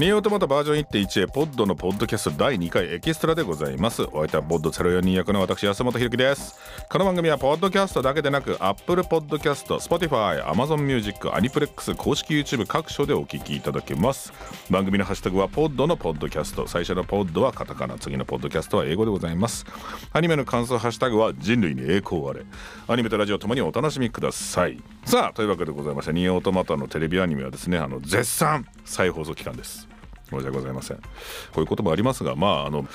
ニオートマトバージョン1.1へポッドのポッドキャスト第2回エキストラでございます。お相手はポッド04人役の私安本ひろきです。この番組はポッドキャストだけでなく Apple Podcast、Spotify、Amazon Music、アニプレックス公式 YouTube 各所でお聞きいただけます。番組のハッシュタグはポッドのポッドキャスト。最初のポッドはカタカナ次のポッドキャストは英語でございます。アニメの感想ハッシュタグは人類に栄光あれ。アニメとラジオともにお楽しみください。さあというわけでございましてニオートマトのテレビアニメはですねあの絶賛再放送期間です。申し訳ございません。こういうこともありますがまああの、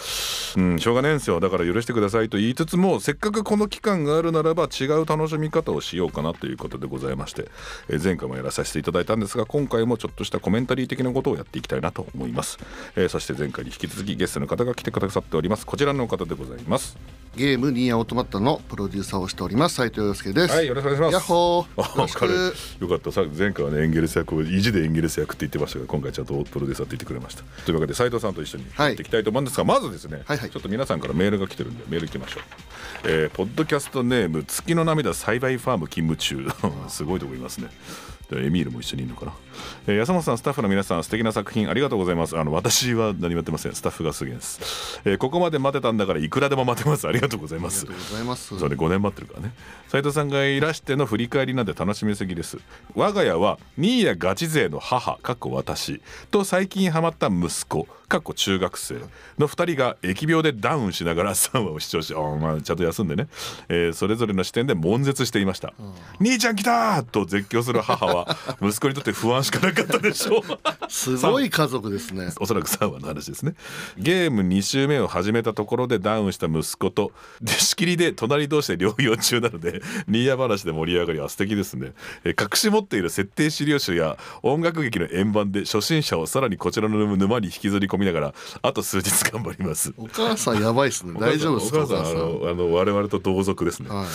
うん、しょうがないんですよ。だから許してくださいと言いつつもせっかくこの期間があるならば違う楽しみ方をしようかなということでございまして、え前回もやらさせていただいたんですが今回もちょっとしたコメンタリー的なことをやっていきたいなと思います、えー、そして前回に引き続きゲストの方が来てくださっております。こちらの方でございます。ゲームニーアオートマットのプロデューサーをしております斉藤洋介です。はいよろしくお願いします。ヤッホー。よかった。さ前回はねエンゲルス役を意地でエンゲルス役って言ってましたが今回ちゃんとプロデューサーって言ってくれました。というわけで斉藤さんと一緒にやっていきたいと思うんですが、はい、まずですね、はいはい、ちょっと皆さんからメールが来てるんでメールいきましょう。えー、ポッドキャストネーム月の涙栽培ファーム勤務中。すごいとこいますねエミールも一緒にいるのかな、えー、安本さんスタッフの皆さん素敵な作品ありがとうございます。あの私は何もやってません。スタッフがすげえです、えー、ここまで待てたんだからいくらでも待てます。ありがとうございます。ありがとうございます。それ5年待ってるからね。斉藤さんがいらしての振り返りなんて楽しみすぎです。我が家はニーヤガチ勢の母かっこ私と最近ハマった息子かっこ中学生の2人が疫病でダウンしながら3話を視聴しあ、まあ、ちゃんと休んでね、えー、それぞれの視点で悶絶していました「兄ちゃん来た!」と絶叫する母は息子にとって不安しかなかったでしょう。すごい家族ですね。おそらく3話の話ですね。ゲーム2周目を始めたところでダウンした息子とで仕切りで隣同士で療養中なのでニーヤ話で盛り上がりは素敵ですね、えー、隠し持っている設定資料集や音楽劇の円盤で初心者をさらにこちらの沼に引きずり込みながらあと数日頑張ります。お母さんやばいっすね。大丈夫ですかお母さんあのあの我々と同族ですね、はい、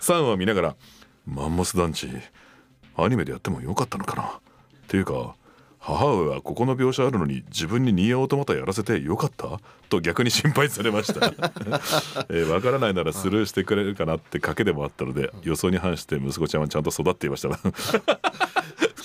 3話見ながらマンモス団地アニメでやってもよかったのかな。っていうか母上はここの描写あるのに自分にニーアオートマタやらせてよかった？と逆に心配されました。えー、分からないならスルーしてくれるかなって賭けでもあったので予想に反して息子ちゃんはちゃんと育っていました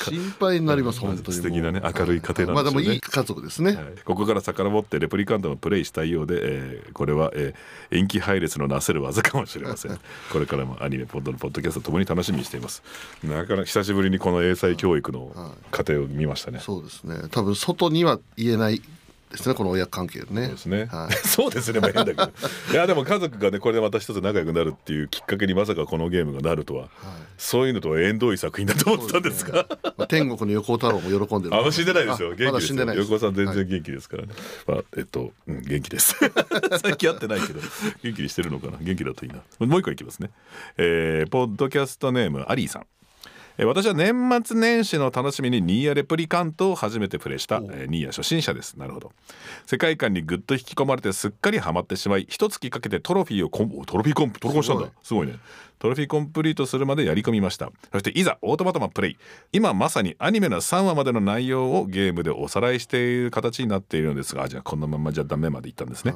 心配になります本当に素敵なね明るい家庭なんですよね、まあでもいい家族ですね、はい、ここから遡ってレプリカントのプレイしたいようで、えー、これは、えー、延期配列のなせる技かもしれません。これからもアニメポッドのポッドキャストともに楽しみにしています。なかなか久しぶりにこの英才教育の過程を見ましたね、はい、そうですね。多分外には言えないですねこの親関係ね。そうですね。はい、そうですね。まあ変だけど。いやでも家族がねこれでまた一つ仲良くなるっていうきっかけにまさかこのゲームがなるとは、はい、そういうのとは縁遠い作品だと思ってたんですが、ね、まあ、天国の横尾太郎も喜んでる。あ死んでないですよ。元気ですよ。ま、横尾さん全然元気ですからね。はい、まあえっと、うん、元気です。最近会ってないけど元気にしてるのかな？元気だといいな。もう一個いきますね。えー、ポッドキャストネームアリーさん。私は年末年始の楽しみにニーヤレプリカントを初めてプレイした、えニーヤ初心者です。なるほど。世界観にぐっと引き込まれてすっかりハマってしまい一月かけてトロフィーをコントロフィーコンプトロコンしたんだ。すごいねトロフィーコンプリートするまでやり込みました。そしていざオートマトマプレイ。今まさにアニメの3話までの内容をゲームでおさらいしている形になっているのですがじゃあこのままじゃダメまでいったんですね、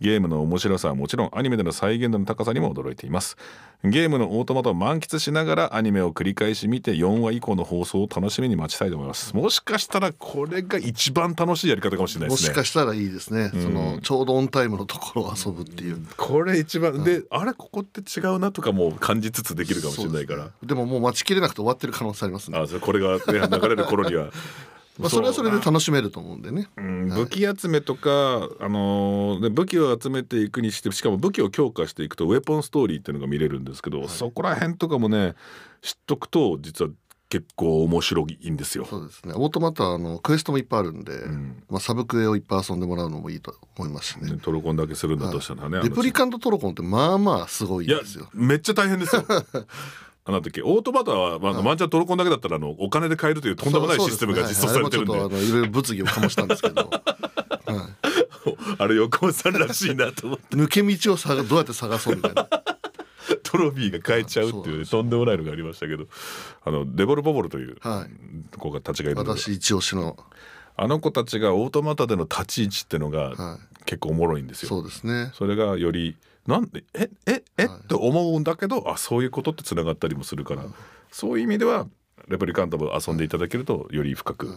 ゲームの面白さはもちろんアニメでの再現度の高さにも驚いています。ゲームのオートマトを満喫しながらアニメを繰り返し見て4話以降の放送を楽しみに待ちたいと思います。もしかしたらこれが一番楽しいやり方かもしれないですね。もしかしたらいいですね、うん、そのちょうどオンタイムのところを遊ぶっていう、これ一番、であれここって違うなとかも感じつつできるかもしれないから。で,、ももう待ちきれなくて終わってる可能性ありますね。あこれが、ね、流れる頃には。まあそれはそれで楽しめると思うんでね、うん、武器集めとか、あのー、武器を集めていくにしてしかも武器を強化していくとウェポンストーリーっていうのが見れるんですけど、はい、そこら辺とかもね知っとくと実は結構面白いんですよ。そうですね。オートマタあのクエストもいっぱいあるんで、うん、まあサブクエをいっぱい遊んでもらうのもいいと思いますしね。ねトロコンだけするんだとしたらね。はい、レプリカントトロコンってまあまあすごいですよ。めっちゃ大変ですよ。あの時オートマタは、まあ、ワンチャントロコンだけだったらあのお金で買えるというとんでもないシステムが実装されてるんで、ね、いろいろ物議を醸したんですけど。はい、あれ横尾さんらしいなと思って抜け道をさどうやって探そうみたいな トロフィーが買えちゃうっていう、ね、とんでもないのがありましたけどあのデボルボボルという子がたちがいる私一押しの。あの子たちがオートマタでの立ち位置っていうのが結構おもろいんですよ。そうですね。それがよりなんでえええ、はい、って思うんだけどあそういうことってつながったりもするから、そういう意味ではレプリカントも遊んでいただけるとより深く、はい、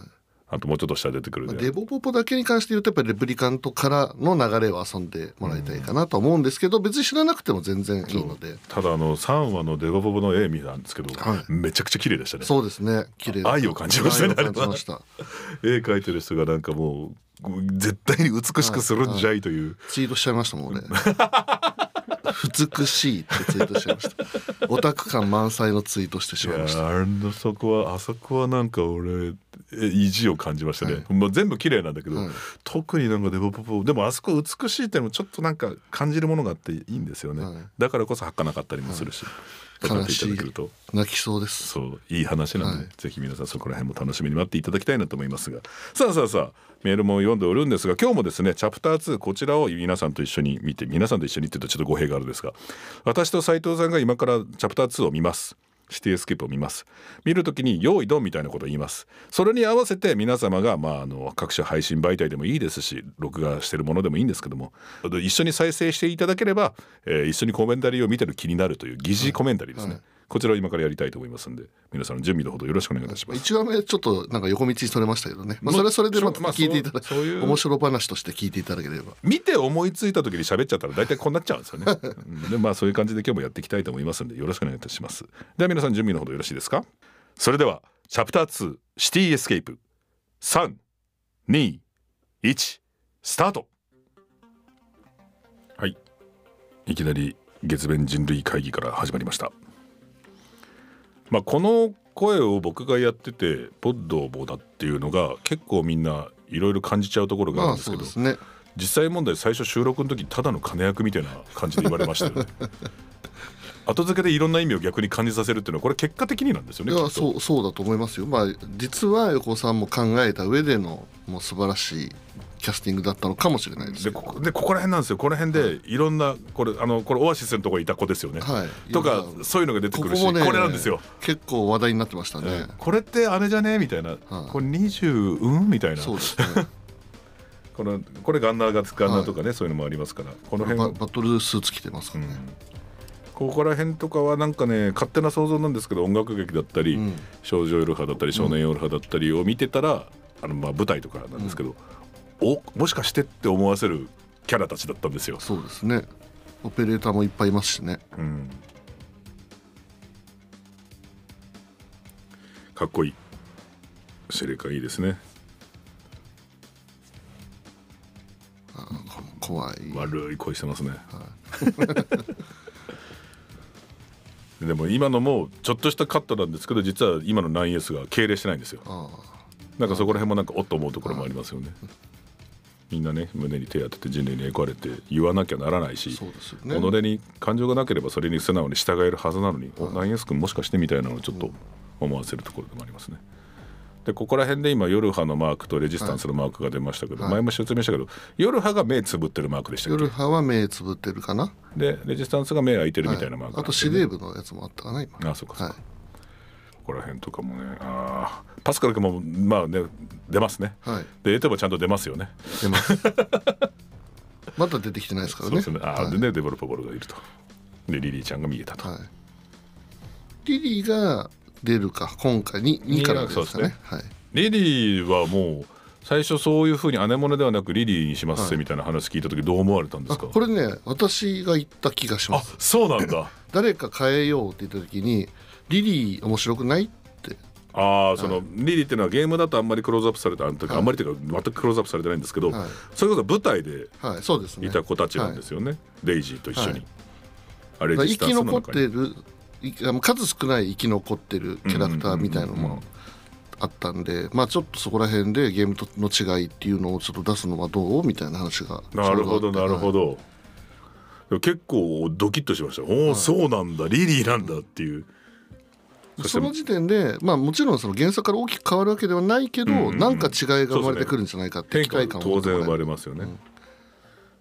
あともうちょっと下出てくるでデボポポだけに関して言うとやっぱりレプリカントからの流れを遊んでもらいたいかなと思うんですけど、別に知らなくても全然いいので。ただあの3話のデボボボの絵見たんですけど、はいめちゃくちゃ綺麗でしたねそうですね。綺麗だ愛を感じましたね愛を感じました。絵描いてる人がなんかもう絶対に美しくするんじゃいという、ツイートしちゃいましたもん俺。美しいってツイートしました。オタク感満載のツイートしてしまいました。ーあのそこはあそこはなんか俺え意地を感じましたね、はい。まあ、全部綺麗なんだけど、はい。特になんかデボポポでもあそこ美しいってのもちょっとなんか感じるものがあっていいんですよね、はい。だからこそ儚かなかったりもするし、い。ただけると。泣きそうです。そういい話なんで、はい。ぜひ皆さんそこら辺も楽しみに待っていただきたいなと思いますが。さあさあさあメールも読んでおるんですが今日もですねチャプター2こちらを皆さんと一緒に見て皆さんと一緒にって言うとちょっと語弊があるんですが私と斉藤さんが今からチャプター2を見ますシティスケープを見ます。見るときに「用意ドン」みたいなことを言います。それに合わせて皆様が、まあ、あの各種配信媒体でもいいですし録画してるものでもいいんですけども一緒に再生していただければ、えー一緒にコメンタリーを見てる気になるという疑似コメンタリーですね、はい。こちらを今からやりたいと思いますんで皆さんの準備のほどよろしくお願いいたします。一話目ちょっとなんか横道にそれましたけどね、まあ、それはそれでまたまあ聞いていただそうそういう面白話として聞いていただければ見て思いついた時に喋っちゃったら大体こうなっちゃうんですよね。う んでまあそういう感じで今日もやっていきたいと思いますんでよろしくお願いいたします。では皆さん準備のほどよろしいですか？それではチャプター2シティエスケープ321スタートはいいきなり月面人類会議から始まりました。まあこの声を僕がやっててポッドボだっていうのが結構みんないろいろ感じちゃうところがあるまあんですけど、ね。実際問題最初収録の時ただの金役みたいな感じで言われましたよね。後付けでいろんな意味を逆に感じさせるっていうのはこれ結果的になんですよねいやそうそうだと思いますよ。まあ実は横尾さんも考えた上でのもう素晴らしいキャスティングだったのかもしれないですでここでここら辺なんですよ。この辺でい。ろんなこれあのこれオアシスのとこいた子ですよね、はい。とかそういうのが出てくるしこれなんですよ、結構話題になってましたね、これってあれじゃね？みたいな、これ20うん？みたいな。そうですね。このこれガンナーがガンナーとかね、そういうのもありますから。この辺ババトルスーツ着てますからね、ここら辺とかはなんかね勝手な想像なんですけど音楽劇だったり、うん少女夜派だったり少年夜派だったりを見てたら、あのまあ舞台とかなんですけど、おもしかしてって思わせるキャラたちだったんですよ。そうですね。オペレーターもいっぱいいますしね。うん、かっこいい。司令官いいですね。こ怖い、悪い声してますね、でも今のもちょっとしたカットなんですけど実は今の 9S が敬礼してないんですよ。あなんかそこら辺もなんかおっと思うところもありますよね。みんなね胸に手当てて人類に描かれて言わなきゃならないしね。己に感情がなければそれに素直に従えるはずなのに、おナインエス君もしかしてみたいなのをちょっと思わせるところでもありますね。でここら辺で今夜派のマークとレジスタンスのマークが出ましたけど、はい。前も説明したけど夜派が目つぶってるマークでしたっ夜け派は目つぶってるかな？でレジスタンスが目開いてるみたいなマークあと司令部のやつもあったかな今。あそうかそうか、はいここら辺とかもね。あーパスカル君もまあね出ますね。はい。でエテもちゃんと出ますよね。出ます。まだ出てきてないですからね。そうですね。あー、はい。でね、デベロッパボールがいると。で、リリーちゃんが見えたと。はい。リリーが出るか今回に2からですかね。ねはい。リリーはもう、最初そういうふうに姉物ではなくリリーにしますはい。みたいな話聞いた時どう思われたんですか？あこれね私が言った気がしまあすそうなんだ。誰か変えようって言った時にリリー面白くないって。ああその、リリーっていうのはゲームだとあんまりクローズアップされてあの時、はい。あんまりっていうか全くクローズアップされてないんですけど、はい。それこそ舞台ではいた子たちなんですよね、デイジーと一緒に、はい。あれ生き残っにてる数少ない生き残ってるキャラクターみたいなのもあったんでまあちょっとそこら辺でゲームとの違いっていうのをちょっと出すのはどうみたいな話がなるほどな。るほど。結構ドキッとしました。おお、そうなんだ。リリーなんだっていう、その時点でまあもちろんその原作から大きく変わるわけではないけど、うんうんうん。なんか違いが生まれてくるんじゃないかって期待感当然生まれますよね、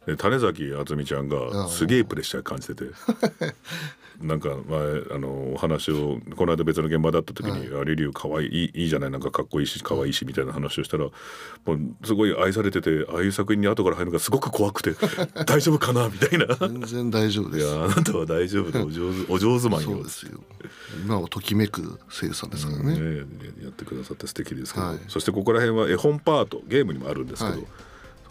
で種崎敦美ちゃんがすげえプレッシャー感じてて なんか前あのお話をこの間別の現場だった時に「あリリュウ可愛いいいじゃないなんかかっこいいし可愛いし」みたいな話をしたらもうすごい愛されててああいう作品に後から入るのがすごく怖くて 大丈夫かなみたいな。全然大丈夫です。いやあなたは大丈夫でお上手お上手マンよ。そうですよ。今はときめく声優さんですからね、ね、やってくださって素敵ですけど、はい。そしてここら辺は絵本パートゲームにもあるんですけど、はい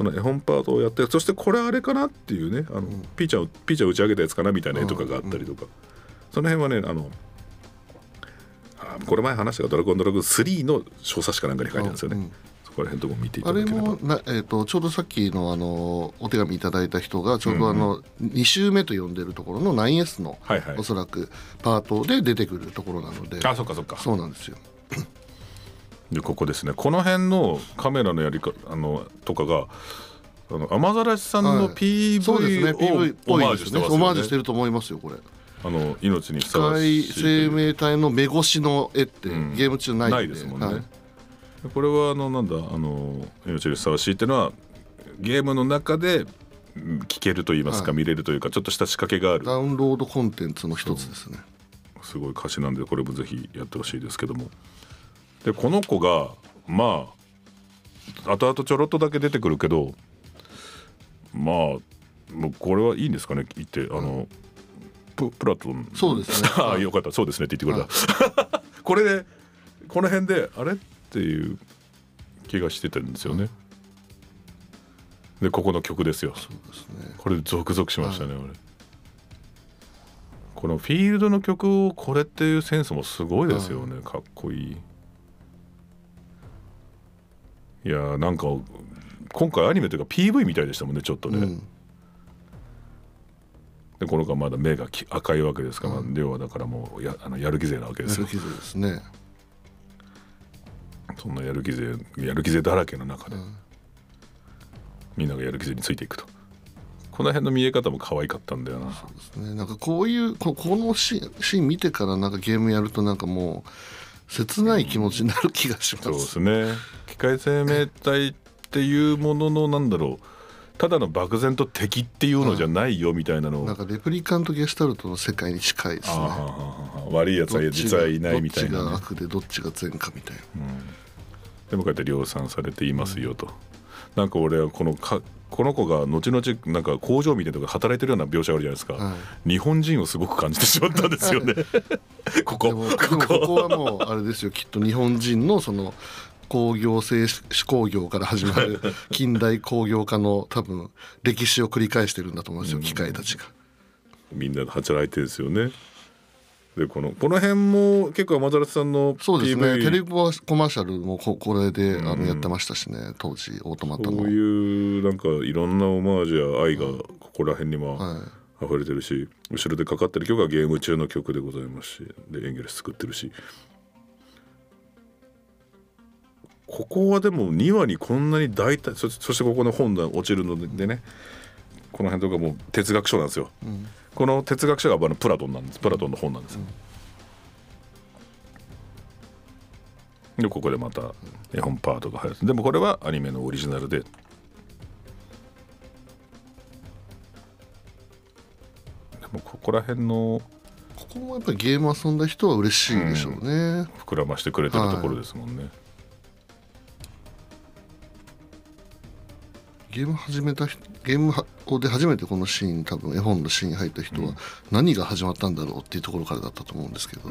その絵本パートをやってそしてこれあれかなっていうねあの、ピーちゃんをピーちゃん打ち上げたやつかなみたいな絵とかがあったりとか、その辺はねあのあこれ前話した「ドラゴンドラゴン3」の小冊子かなんかに書いてあるんですよね、うんそこら辺のとこ見ていあれただければ。もな、えー、とちょうどさっきのあのお手紙いただいた人がちょうどあの、2週目と呼んでるところの 9S の、はいはい。おそらくパートで出てくるところなので。あそっかそっか。そうなんですよでここですね。この辺のカメラのやりかあのとかがあの雨ざらしさんの PV っをオマーぽいですジュしてますよね。ねオマージュしてると思いますよこれ。あの命にふ機さわしい。械生命体の目越しの絵ってん。ゲーム中ないないですもんね、はい。これはあのなんだあの命にふさわしいっていうのはゲームの中でうん聞けると言いますか、はい。見れるというかちょっとした仕掛けがある。ダウンロードコンテンツの一つですね。すごい歌詞なんでこれもぜひやってほしいですけどもでこの子がまあ後々ちょろっとだけ出てくるけどまあもうこれはいいんですかね言ってあのププラトン。そうですね。ああはいよかった。そうですねって言ってくれた、これでこの辺であれっていう気がしてたんですよね。でここの曲ですよ。そうですね。これゾクゾクしましたね、俺。このフィールドの曲をこれっていうセンスもすごいですよね、かっこいいいやーなんか今回アニメというか PV みたいでしたもんねちょっとね、うん。でこの子はまだ目がき赤いわけですから、要はだからもうやあのやる気勢なわけですよ。やる気勢ですね。そんなやる気勢やる気勢だらけの中で、ん。みんながやる気勢についていくと。この辺の見え方も可愛かったんだよな。ですね。なんかこういうここのシーンシーン見てからなんかゲームやるとなんかもう切ない気持ちになる気がします、そうですね。機械生命体っていうもののなんだろう。ただの漠然と敵っていうのじゃないよみたいなの。を、なんかレプリカントゲシュタルトの世界に近いですね。悪いやつは実はいないみたいな、ね。どっちが、悪でどっちが善かみたいな、でもこうやって量産されていますよと、なんか俺はこのかこの子が後々なんか工場みたいなとこで働いてるような描写があるじゃないですか、は日本人をすごく感じてしまったんですよね。ここ。ここ。はもうあれですよ。きっと日本人のその工業製手工業から始まる近代工業化の多分歴史を繰り返してるんだと思うんですよ、機械たちが。みんなで働いてるんですよねでこのこの辺も結構山崎さんの PV そうですね。テレビコマーシャルもここれであのやってましたしね。当時オートマタの。こういうなんかいろんなオマージュや愛がここら辺にもはい。溢れてるし、後ろでかかってる曲はゲーム中の曲でございますしでエンゲルス作ってるし。ここはでも2話にこんなに大体そそしてここの本が落ちるのでねこの辺とかもう哲学書なんですよ、この哲学書があのプラトンなんです。プラトンの本なんですよ、でここでまた絵本パートが入る。でもこれはアニメのオリジナルで。でもここら辺のここもやっぱりゲーム遊んだ人は嬉しいでしょうね。膨らましてくれてるところですもんね、ゲーム始めた人ゲームで初めてこのシーン多分絵本のシーンに入った人は何が始まったんだろうっていうところからだったと思うんですけど、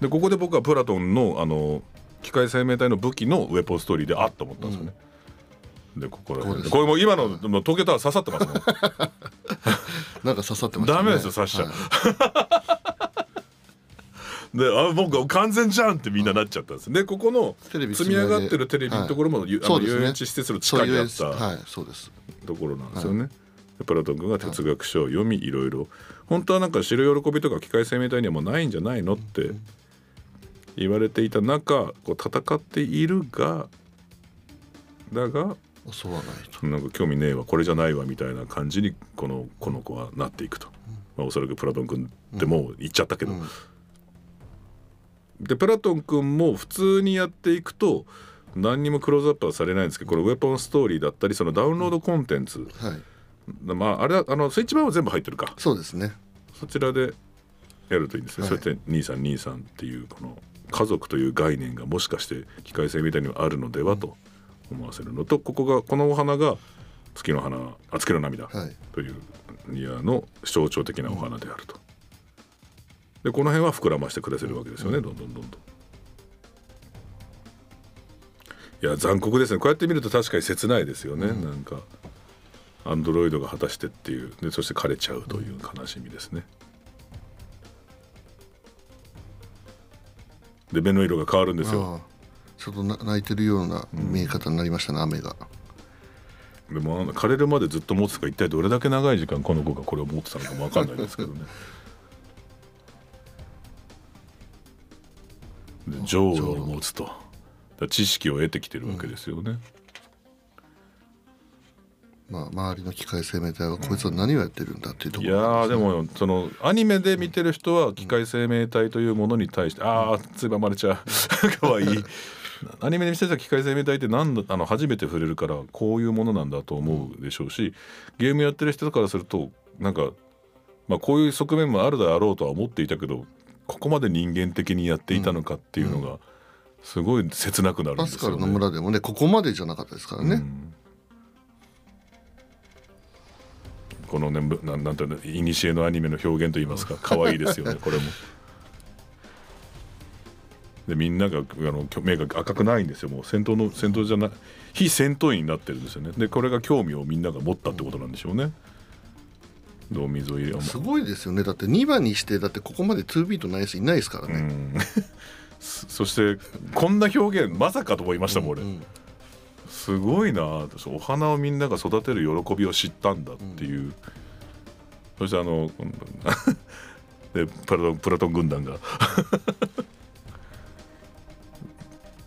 でここで僕はプラトンのあの機械生命体の武器のウェポンストーリーであっと思ったんですよね、でここら辺で。これもう今のもう東京タワー刺さってますもん。なんか刺さってましたね。ダメですよ刺しちゃう。はいであ僕は完全じゃんってみんななっちゃったんですでここのテレビ積み上がってるテレビのところも、ゆあの遊園地施設の地下にあったはいそうです。ところなんですよね。でプラトン君が哲学書を読みい。ろいろ本当はなんか知る喜びとか機械生命体にはもうないんじゃないのって言われていた中こう戦っているがだが襲わないと。なんか興味ねえわこれじゃないわみたいな感じにこのこの子はなっていくと、まあ、おそらくプラトン君ってもう言っちゃったけど、うんでプラトン君も普通にやっていくと何にもクローズアップはされないんですけどこれウェポンストーリーだったりそのダウンロードコンテンツ、はい。まああれはあのスイッチ版は全部入ってるか。そうですね。そちらでやるといいんですね、はい。そうやって2323っていうこの家族という概念がもしかして機械性みたいにはあるのではと思わせるのとここがこのお花が月の花あ月の涙はい。というニアの象徴的なお花であると。でこの辺は膨らましてくれてるわけですよね、どんどんどんどん。いや残酷ですね。こうやって見ると確かに切ないですよね、なんかアンドロイドが果たしてっていう。でそして枯れちゃうという悲しみですね。で目の色が変わるんですよ。ちょっとな泣いてるような見え方になりましたね、雨が。でも枯れるまでずっと持つか一体どれだけ長い時間この子がこれを持ってたのかも分かんないですけどね。で女王を持つと。知識を得てきてるわけですよね。まあ周りの機械生命体はこいつは何をやってるんだっていうとこいやろーでもそのアニメで見てる人は機械生命体というものに対してああついばまれちゃう。かわい。いアニメで見せた機械生命体ってなんだあの初めて触れるからこういうものなんだと思うでしょうしゲームやってる人からするとなんか、まあ、こういう側面もあるだろうとは思っていたけどここまで人間的にやっていたのかっていうのがすごい切なくなるんですよね。パスカルの村でもねここまでじゃなかったですからね、うんこのねぶなんなんていうのいにしえのアニメの表現といいますか 可愛いですよねこれも。でみんながあの目が赤くないんですよもう戦闘の戦闘じゃない非戦闘員になってるんですよねでこれが興味をみんなが持ったってことなんでしょうね。どう水を入れすごいですよね。だって2番にしてだってここまで2ビートない人いないですからね、うん。そそしてこんな表現まさかと思いましたもん俺。うんすごいな。私お花をみんなが育てる喜びを知ったんだっていう、そしてあの でプラトンプラトン軍団が。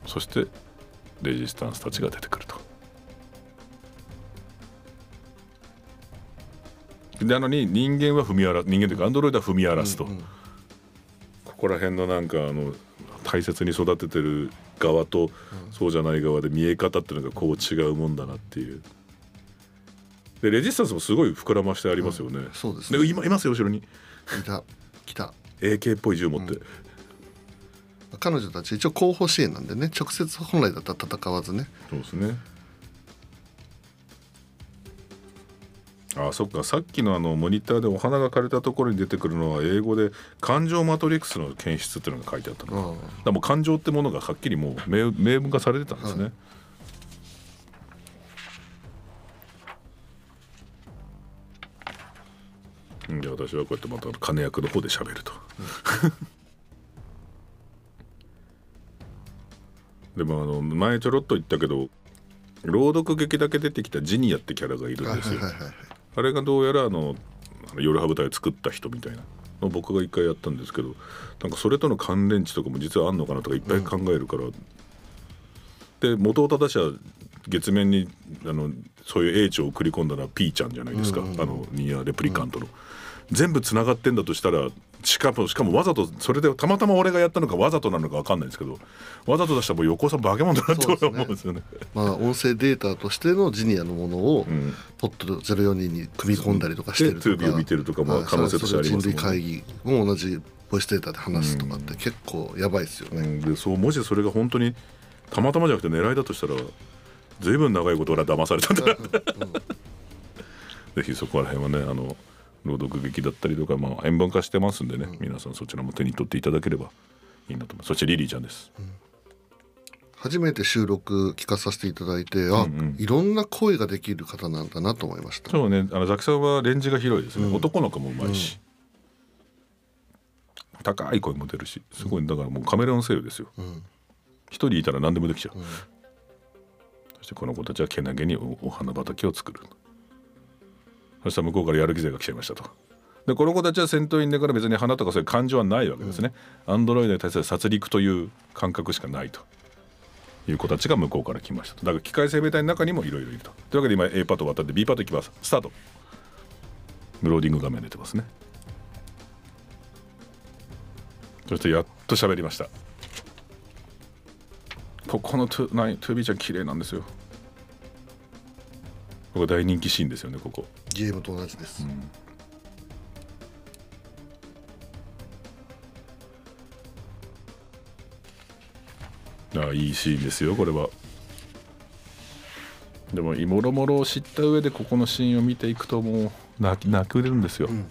そしてレジスタンスたちが出てくると。なのに人間は踏み荒ら人間というかアンドロイドは踏み荒らすと、うんここら辺のなんかあの大切に育ててる側とそうじゃない側で見え方っていうのがこう違うもんだなっていう。でレジスタンスもすごい膨らましてありますよね。そうですね。で今いますよ後ろに。いた。来た。AK っぽい銃持って。彼女たち一応後方支援なんでね直接本来だったら戦わずね。そうですね。あそっか。さっきのあのモニターでお花が枯れたところに出てくるのは英語で感情マトリックスの検出っていうのが書いてあったのか。だかあらもう感情ってものがはっきりもう明明文化されてたんですね、はうん。で私はこうやってまた金役の方で喋ると、でもあの前ちょろっと言ったけど朗読劇だけ出てきたジニアってキャラがいるはいんですよ、はいはいはいあれがどうやらあの夜羽舞台を作った人みたいなのを僕が一回やったんですけどなんかそれとの関連値とかも実はあんのかなとかいっぱい考えるから、で元を正しは月面にあのそういう英知を送り込んだのはピーちゃんじゃないですか、あのニアレプリカントの。全部つながってんだとしたらしかもしかもわざとそれでたまたま俺がやったのかわざとなのか分かんないですけどわざと出したらもう横尾さん化け物だなってそうですね。思うんですよね。まあ音声データとしてのジニアのものをん。ポット042に組み込んだりとかしてるとでか 2B を見てるとかも可能性としてありますもんね。人類会議も同じボイスデータで話すとかって結構やばいですよね、うん。でそうもしそれが本当にたまたまじゃなくて狙いだとしたらずいぶん長いこと俺は騙されたんだな ぜひそこら辺はねあの朗読劇だったりとか、まあ、円盤化してますんでね、皆さんそちらも手に取っていただければいいなと思います。そしてリリーちゃんです、初めて収録聞かさせていただいてあ、いろんな声ができる方なんだなと思いました。そうね。あのザキさんはレンジが広いですね、男の子もうまいし、高い声も出るしすごいだからもうカメレオン声優ですよ。一、人いたら何でもできちゃう、そしてこの子たちはけなげにおお花畑を作るそしたら向こうからやる気勢が来ちゃいましたと。でこの子たちは戦闘員だから別に花とかそういう感情はないわけですね、アンドロイドに対する殺戮という感覚しかないと。いう子たちが向こうから来ましたと。だから機械生命体の中にもいろいろいると。というわけで今 A パート終わったんで B パートいきます。スタート。ローディング画面出てますね。そしてやっと喋りました。ここのトゥービーちゃん綺麗なんですよ。ここ大人気シーンですよねここゲームと同じです、ああいいシーンですよこれは。でももろもろを知った上でここのシーンを見ていくともう泣き泣くれるんですよ、ん。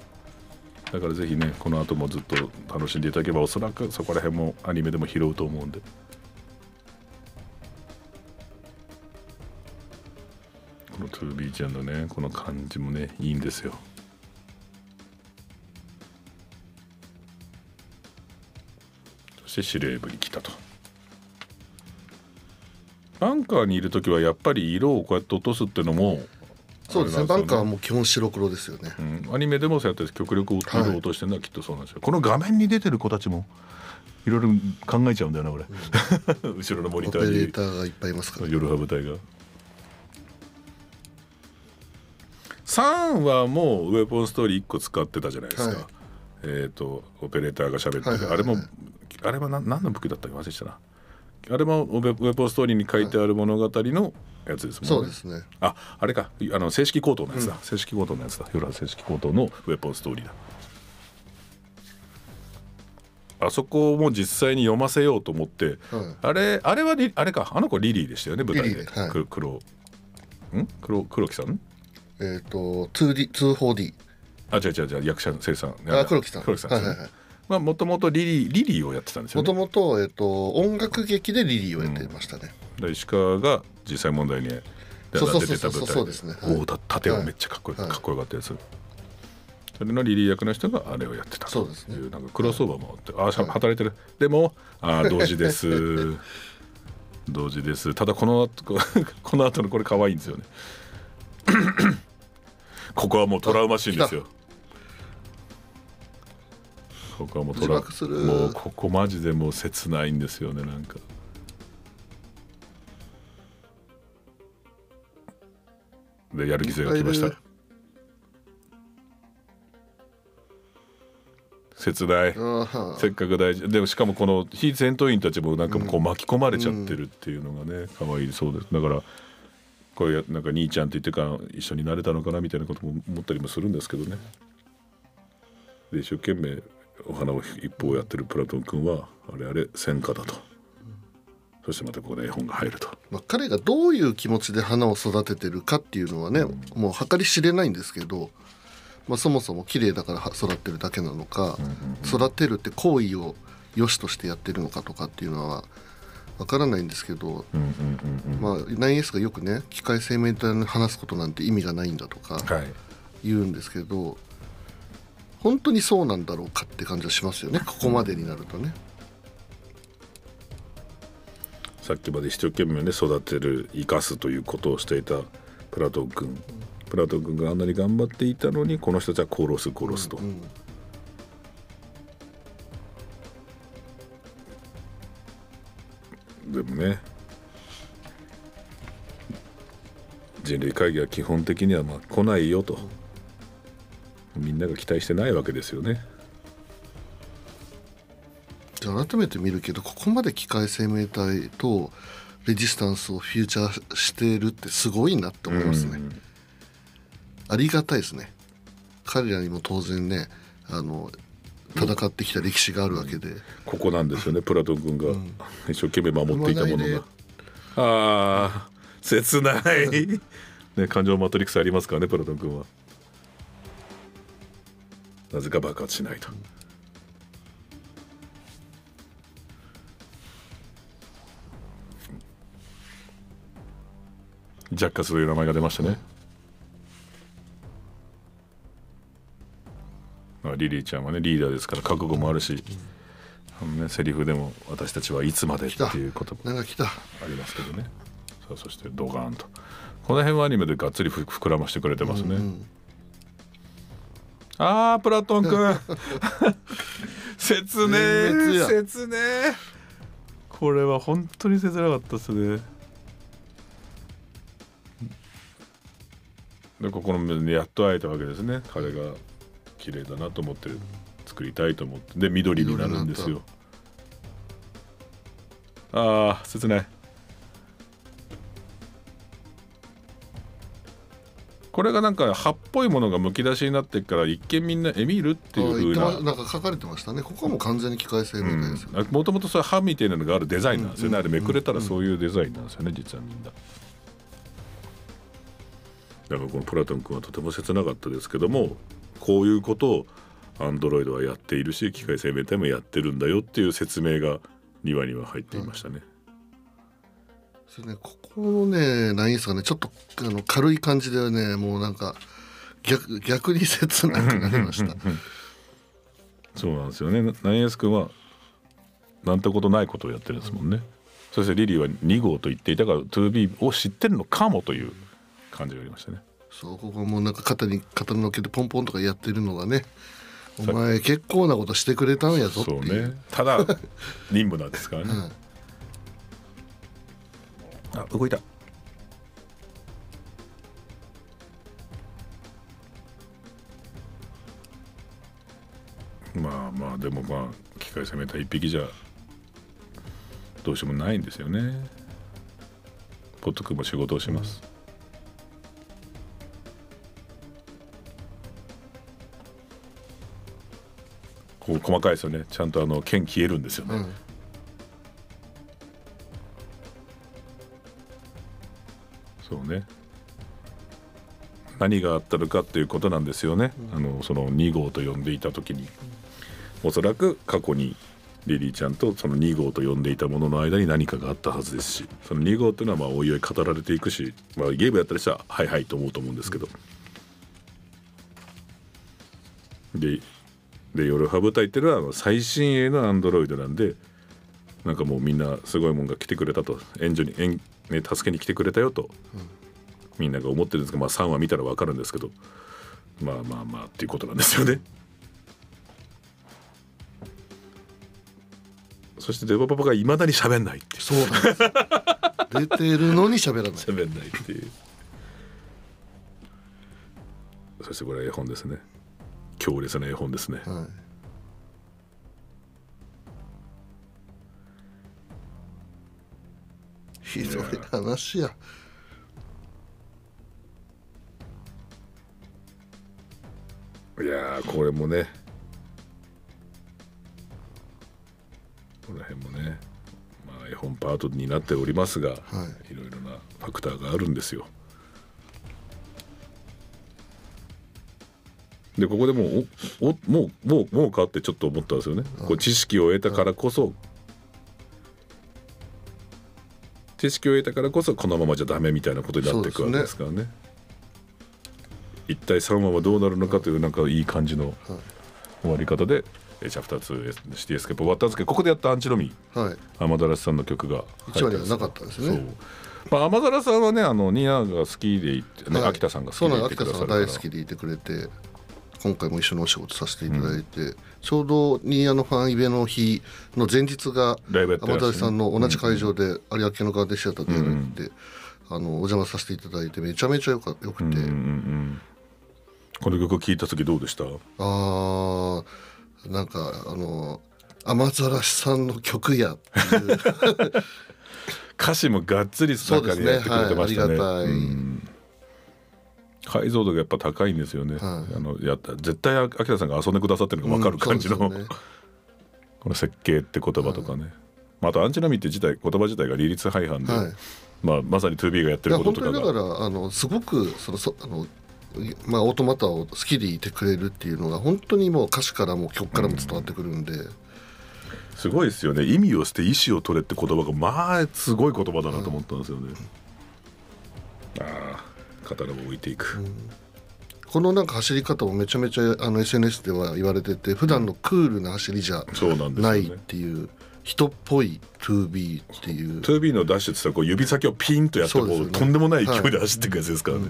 だからぜひねこの後もずっと楽しんでいただければおそらくそこら辺もアニメでも拾うと思うんでこの 2B ちゃんのねこの感じもねいいんですよ。そして司令部に来たと。バンカーにいる時はやっぱり色をこうやって落とすっていうのもそうですね。バンカーはもう基本白黒ですよね、うん、アニメでもそうやって極力色を落としてるのはきっとそうなんですよ、この画面に出てる子たちもいろいろ考えちゃうんだよな俺、後ろのモニオペレターにーターがいっぱいいますから、夜派部隊が3はもうウェポンストーリー1個使ってたじゃないですか、はい。えっ、とオペレーターが喋ってる、はいはいはいあれもあれは何何の武器だったか忘れてたな。あれもウェポンストーリーに書いてある物語のやつですもんね、そうですね。ああれか。あの正式口頭のやつだ、正式口頭のやつだ。夜は正式口頭のウェポンストーリーだ。あそこも実際に読ませようと思って、はい。あれあれはリあれか。あの子リリーでしたよね舞台ではい。く黒。ん？黒黒木さん？えっ、と 2D 2-4D あ違う違う違う役者の生産あ黒木さん。黒木さんですね、はいはいはい。まあもともとリリーリリーをやってたんですよね。もともと,、えっと音楽劇でリリーをやってましたね、で石川が実際問題に出そうそうそうてた舞台そうですね。はい。おおた盾をめっちゃかっこよ,、はい。かっこよかったやつそれのリリー役の人があれをやってたとそうですね。いうなんかクロスオーバーもあって、ああしゃ働いてる。でもああ 同時です。同時です。ただこの後 この後のこれ可愛いんですよね ここはもうトラウマシーンですよ。ここはもうトラもうここマジでもう切ないんですよねなんか。でやる気勢が来ました。切ない。せっかく大事。でもしかもこの非戦闘員たちもなんかこう巻き込まれちゃってるっていうのがね可愛いそうです。だからこれなんか兄ちゃんって言ってから一緒になれたのかなみたいなことも思ったりもするんですけどね。で一生懸命お花を一方やってるプラトン君はあれあれ戦果だと。そしてまたここで絵本が入ると。まあ、彼がどういう気持ちで花を育ててるかっていうのはね、もう計り知れないんですけど、まあ、そもそも綺麗だからは育ってるだけなのか、育てるって行為を良しとしてやってるのかとかっていうのはわからないんですけど、うんうんうんまあ、9S がよくね機械生命体に話すことなんて意味がないんだとかはい。言うんですけど本当にそうなんだろうかって感じはしますよね。ここまでになるとね。さっきまで一生懸命ね育てる生かすということをしていたプラトン君。プラトン君があんなに頑張っていたのにこの人たちは殺す殺すと、うんでもね人類会議は基本的にはまあ来ないよと。みんなが期待してないわけですよね。じゃあ改めて見るけどここまで機械生命体とレジスタンスをフューチャーしてるってすごいなって思いますね、うん。ありがたいですね。彼らにも当然ねあの戦ってきた歴史があるわけで、ここなんですよねプラトン君が。一生懸命守っていたものが、ああ切ない。ね感情マトリックスありますからねプラトン君は。なぜか爆発しないと。ジャッカスという名前が出ましたね、リリーちゃんはねリーダーですから覚悟もあるし、あのね、セリフでも私たちはいつまでっていうこともなんか来た。ありますけどね。さあそしてドガーンと。この辺はアニメでがっつりふ膨らましてくれてますね、うんあープラトン君切ね全滅や。切ねこれは本当に切なかったですね。でここのやっと会えたわけですね。彼が綺麗だなと思ってる作りたいと思ってで緑になるんですよ。ああ切ない。これがなんか葉っぽいものがむき出しになってから一見みんなエミールっていうふうななんか書かれてましたね。ここはもう完全に機械性みたいですよね。もともとそういう歯みたいなのがあるデザインなんですよね、あれめくれたらそういうデザインなんですよね実はみんな。だからこのプラトン君はとても切なかったですけどもこういうことをアンドロイドはやっているし機械生命体もやってるんだよっていう説明が2話には入っていましたね。それね。ここのねナインスがねちょっとあの軽い感じでねもうなんか逆 逆に切なくなりました。そうなんですよね。ナイエス君はなんてことないことをやってるんですもんね、そしてリリーは2号と言っていたから 2B を知ってるのかもという感じがありましたねそうここもなんか肩に肩のっけてポンポンとかやってるのがねお前結構なことしてくれたんやぞってそうね。ただ 任務なんですからね、うん。あ動いた。まあまあでもまあ機械攻めた一匹じゃどうしようもないんですよね。ポット君も仕事をします、こう細かいですよね。ちゃんとあの剣消えるんですよね、うん。そうね。何があったのかっていうことなんですよね、あのその2号と呼んでいた時に。おそらく過去にリリーちゃんとその2号と呼んでいたものの間に何かがあったはずですし。その2号っていうのはまあおいおい語られていくし、まあ、ゲームやったりしたらはいはいと思うと思うんですけど。でで夜ハ部隊っていうのは最新鋭のアンドロイドなんでなんかもうみんなすごいもんが来てくれたと。援助に援、ね、助けに来てくれたよと、みんなが思ってるんですけど、まあ、3話見たら分かるんですけどまあまあまあっていうことなんですよね。そしてデバパパがいまだに喋んないってそうなんです出てるのに喋らない。喋んないっていう。そしてこれは絵本ですね強烈な絵本ですね。はい。ひどい話や。いやーこれもね。この辺もね、まあ、絵本パートになっておりますが、、はい。ろいろなファクターがあるんですよ。でここでもうおおもうもうもうかってちょっと思ったんですよね。こう知識を得たからこそ、知識を得たからこそこのままじゃダメみたいなことになっていくわけですからね。一体3話はどうなるのかというなんかいい感じの終わり方で、えチャプター2シティエスケープ終わったんですけどここでやったアンチロミはい。雨ざらしさんの曲が一話にはなかったんですね。まあ、雨ざらさんはねあのニアが好きでいて、ねはい。秋田さんが好きでいて秋田さんがくださるから大好きでいてくれて今回も一緒にお仕事させていただいて、ちょうどニーヤのファンイベの日の前日が天達さんの同じ会場で有明のガーデンシアターでやられて、あのお邪魔させていただいてめちゃめちゃよかよくて、うんうんうんこの曲聴いた時どうでした？あーなんかあの雨ざらしさんの曲や 歌詞もがっつり中にやってくれてましたね。はい。ありがたい。うん解像度がやっぱ高いんですよね、はい。あのやった絶対秋田さんが遊んでくださってるのが分かる感じの、うんね。この設計って言葉とかね、まあ、あとアンチナミって自体言葉自体が利率廃反で、はい。まあ、まさに 2B がやってることとかが。だからあのすごくそのそあのまあオートマタを好きでいてくれるっていうのが本当にもう歌詞からも曲からも伝わってくるんで、すごいですよね。意味を捨て意思を取れって言葉がまあすごい言葉だなと思ったんですよね、ああ刀も置いていく、このなんか走り方もめちゃめちゃあの SNS では言われてて普段のクールな走りじゃそうないっていう人っぽい 2B っていう。2B のダッシュって言ったらこう指先をピンとやってこうね。とんでもない勢いで走っていくやつですからね、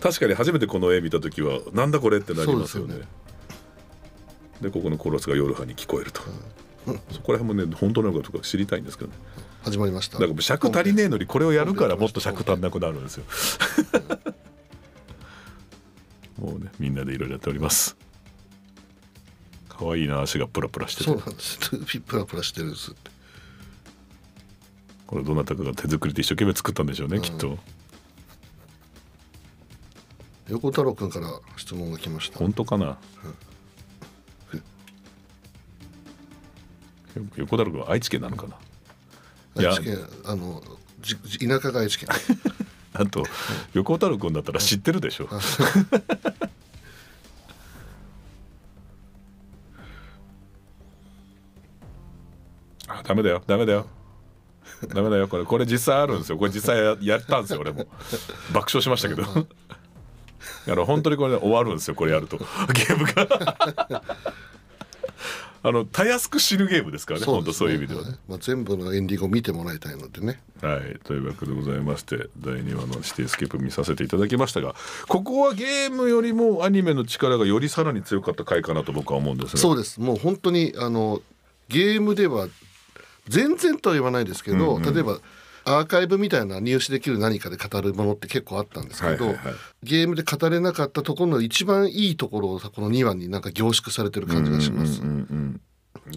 確かに初めてこの絵見た時はなんだこれってなりますよね。ですでここのコーラスが夜派に聞こえると、そこら辺もね本当なのかとか知りたいんですけどね始まりました。だから尺足りねえのにこれをやるからもっと尺足んなくなるんですよ。もうねみんなでいろいろやっております。可愛いな足がプラプラしてて。そうなんです。2B プラプラしてるんですこれどなたかが手作りで一生懸命作ったんでしょうね、きっと。横太郎君から質問が来ました。本当かな、横太郎君は愛知県なのかな？愛知県あの田舎が愛知県。あと横太郎君だったら知ってるでしょ。あダメだよダメだよ。ダメだよこれ。これ実際あるんですよ。これ実際ややったんですよ俺も。爆笑しましたけど。あ。の本当にこれ、ね、終わるんですよこれやると。ゲームがあのたやすく死ぬゲームですからね本当そういう意味ではね、はいまあ、全部のエンディングを見てもらいたいのでね。はい、というわけでございまして第2話の「シティスケープ」見させていただきましたがここはゲームよりもアニメの力がよりさらに強かった回かなと僕は思うんですね。そうです。もう本当にあのゲームでは全然とは言わないですけど、例えばアーカイブみたいな入手できる何かで語るものって結構あったんですけど、はいはいはい。ゲームで語れなかったところの一番いいところをこの2話になんか凝縮されてる感じがします。うんうん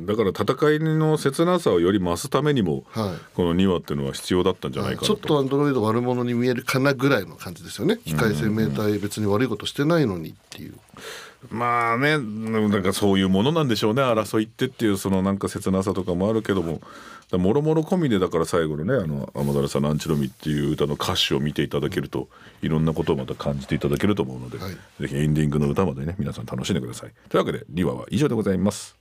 だから戦いの切なさをより増すためにも、はい。この2話っていうのは必要だったんじゃないかなと。ちょっとアンドロイド悪者に見えるかなぐらいの感じですよね。機械生命体別に悪いことしてないのにっていう、まあねなんかそういうものなんでしょうね争いってっていうそのなんか切なさとかもあるけどももろもろ込みでだから最後のねあの天ださんの「アンチのみ」っていう歌の歌詞を見ていただけるといろんなことをまた感じていただけると思うので、はいぜひエンディングの歌までね皆さん楽しんでください。というわけで2話は以上でございます。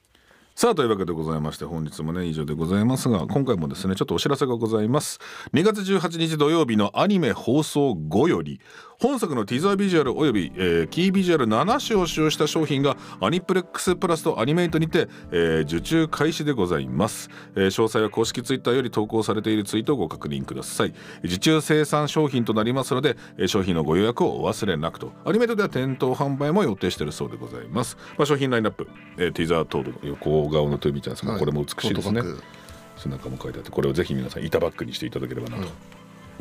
さあというわけでございまして本日もね以上でございますが今回もですねちょっとお知らせがございます2月18日土曜日のアニメ放送後より本作のティザービジュアルおよび、えーキービジュアル7種を使用した商品がアニプレックスプラスとアニメイトにて、えー受注開始でございます、えー詳細は公式ツイッターより投稿されているツイートをご確認ください。受注生産商品となりますので、えー商品のご予約をお忘れなくと。アニメイトでは店頭販売も予定しているそうでございます、まあ、商品ラインナップ、えーティザー等の横顔のトゥービーちゃんですが、はい。これも美しいですね。背中も書いてあってこれをぜひ皆さん板バッグにしていただければなと。思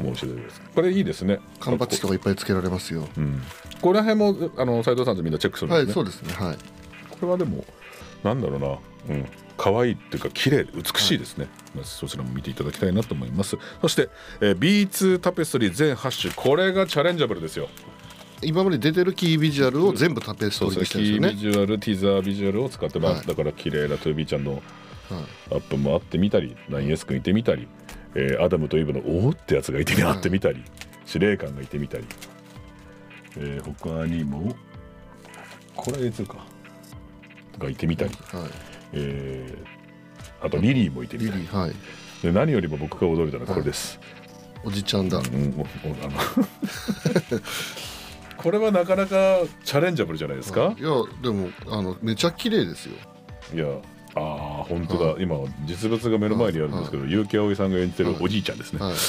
う次第です。これいいですね。缶バッジとかいっぱいつけられますよ、うん、この辺もあの斉藤さんとみんなチェックするんですね、はいそうですね。はい。これはでもなんだろうな。うん。可愛いっていうか綺麗で美しいですね、まずそちらも見ていただきたいなと思います。そして、えー、B2 タペストリー全8種これがチャレンジャブルですよ。今まで出てるキービジュアルを全部タペストリーにしてキーるんです。よねビジュアルティザービジュアルを使ってます、はい。だから綺麗なトゥービーちゃんのはい。アップもあってみたり 9S 君いてみたり、えーアダムとイブのおおってやつがいてみあってみたり、司令官がいてみたり、えー他にもこれ A2 か。がいてみたり、はい。えーあとリリーもいてみたり。はい。で何よりも僕が驚いたのはこれです、おじちゃんだ、うんおおあの これはなかなかチャレンジャブルじゃないですか、いやでもあのめちゃ綺麗ですよ。いやあー本当だ、今実物が目の前にあるんですけど、結城葵さんが演じてるおじいちゃんですね、はい。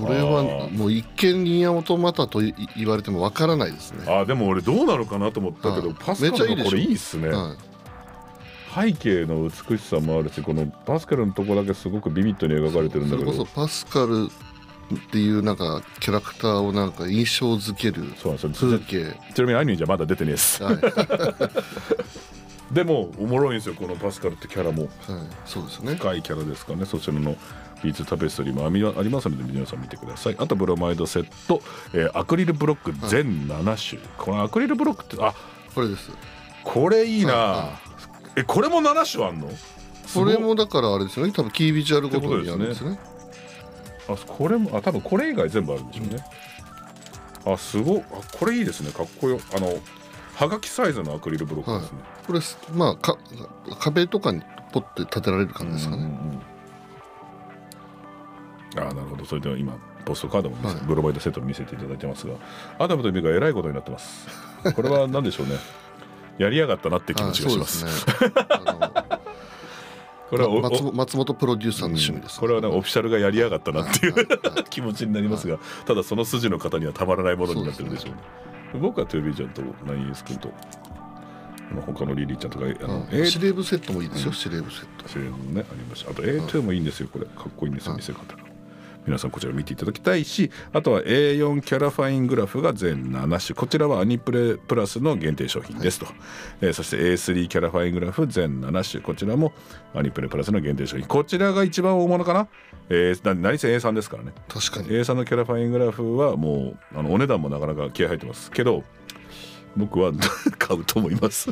これはもう一見ニアオトマタとい言われてもわからないですね。あーでも俺どうなのかなと思ったけど、はい。パスカルのこれいいっすね、は背景の美しさもあるしこのパスカルのとこだけすごくビビッドに描かれてるんい、そだけど。れこそパスカルっていうなんかキャラクターをなんか印象づけるそうなんですよ。風景、ちなみにアニメじゃまだ出てねえです。はいでもおもろいんですよこのパスカルってキャラも。はい、そうですね。深いキャラですかね。そちらのビーツタペストリーもありますので皆さん見てください。あとブロマイドセット、えーアクリルブロック全7種、このアクリルブロックってあこれです。これいいな、はえこれも7種あんの？これもだからあれですよね。多分キービジュアルごとにあるんですね。あこれもあ多分これ以外全部あるんでしょうね、あすごいあこれいいですね。かっこよ。あのはがきサイズのアクリルブロックですね、これすまあか壁とかにポッて立てられる感じですかね、うんうんうん。あなるほど。それでは今ポストカードもはい。ブロマイドセットも見せていただいてますがアダムとミがえらいことになってます。これは何でしょうね。やりやがったなって気持ちがします。ね。あこれは松松本プロデューサーの趣味です、これはねオフィシャルがやりやがったなっていうはいはいはい 気持ちになりますが、ただその筋の方にはたまらないものになってるでしょうね僕はトゥービーちゃんとナインエース君と他のリリーちゃんとかあの、うん。A 司令部セットもいいですよ、司令部セット。シレーのねありましたあと A2 もいいんですよこれ。かっこいいんですよ見せ方が皆さんこちら見ていただきたいしあとは A4 キャラファイングラフが全7種。こちらはアニプレプラスの限定商品ですと、えーそして A3 キャラファイングラフ全7種。こちらもアニプレプラスの限定商品。こちらが一番大物かな、えー、な何せ A3 ですからね。確かに。A さんのキャラファイングラフはもうあのお値段もなかなか気合入ってます。けど僕は 買うと思います。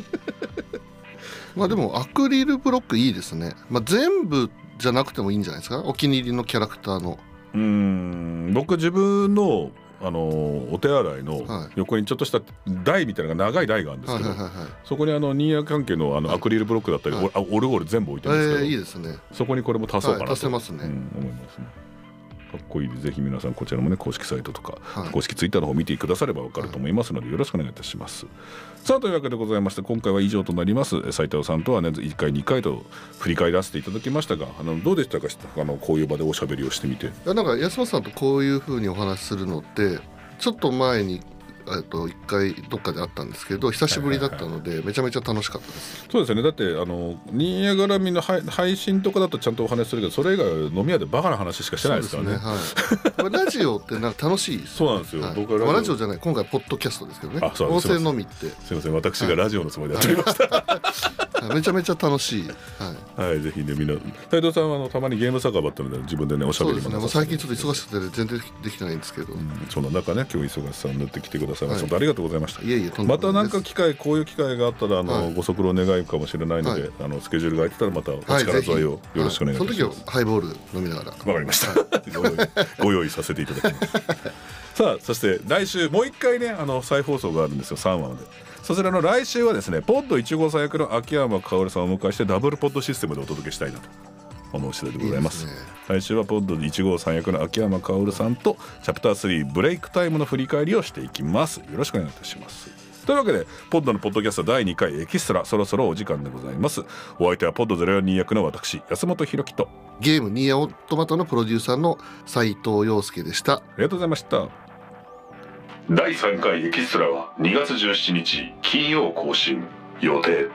まあでもアクリルブロックいいですね、まあ、全部じゃなくてもいいんじゃないですか？お気に入りのキャラクターのうーん。僕自分のあのお手洗いのはい。横にちょっとした台みたいなのが長い台があるんですけど、そこにあのニーヤ関係のあのアクリルブロックだったり、オルゴール全部置いてえるんですけど、ー、いいですね。そこにこれも足そうかなと、はい足せますね。うん思いますねかっこいい。でぜひ皆さんこちらもね公式サイトとか、はい。公式ツイッターの方見てくださればわかると思いますので、よろしくお願いいたします。さあというわけでございまして今回は以上となります。え斉藤さんとはね1回2回と振り返らせていただきましたがあのどうでしたかあのこういう場でおしゃべりをしてみて。いやなんか安本さんとこういうふうにお話しするのってちょっと前にえっと一回どっかであったんですけど久しぶりだったのでめちゃめちゃ楽しかったです。そうですよね。だってあのニーヤ絡みの配配信とかだとちゃんとお話しするけどそれ以外は飲み屋でバカな話しかしてないですからね。はい。まあラジオってなんか楽しい。ですそうなんですよ、はい。僕はまあラジオじゃない。今回ポッドキャストですけどね。あそう音声のみって。すいません。私がラジオのつもりでやっておりました。はい。めちゃめちゃ楽しい、はい、はい、ぜひね、みんな、斉藤さんはあのたまにゲーム酒場ってので、自分でね、おしゃべりもそうですね。最近ちょっと忙しくて全然できてないんですけど、うんその中ね、今日忙しさになってきてくださいました、はいありがとうございました。いえいえまたもなですないんか機会、こういう機会があったら、あの、はいご足労願うかもしれないので、はいあのスケジュールが空いてたら、またおはい力添えをよろしくお願いします。はその時はハイボール飲みながらわかりました。ご用意させていただきます。さあ、そして来週もう一回ね、あの再放送があるんですよ、3話まで。そちらの来週はですね、ポッド1号さん役の秋山薫さんをお迎えして、ダブルポッドシステムでお届けしたいなと思う次第でございますね来週はポッド1号さん役の秋山薫さんとチャプター3ブレイクタイムの振り返りをしていきます。よろしくお願いいたします。というわけでポッドのポッドキャスト第2回エキストラそろそろお時間でございます。お相手はポッド042役の私安本博樹と。ゲームニーヤオートマトのプロデューサーの斉藤陽介でした。ありがとうございました。第3回エキストラは2月17日金曜更新予定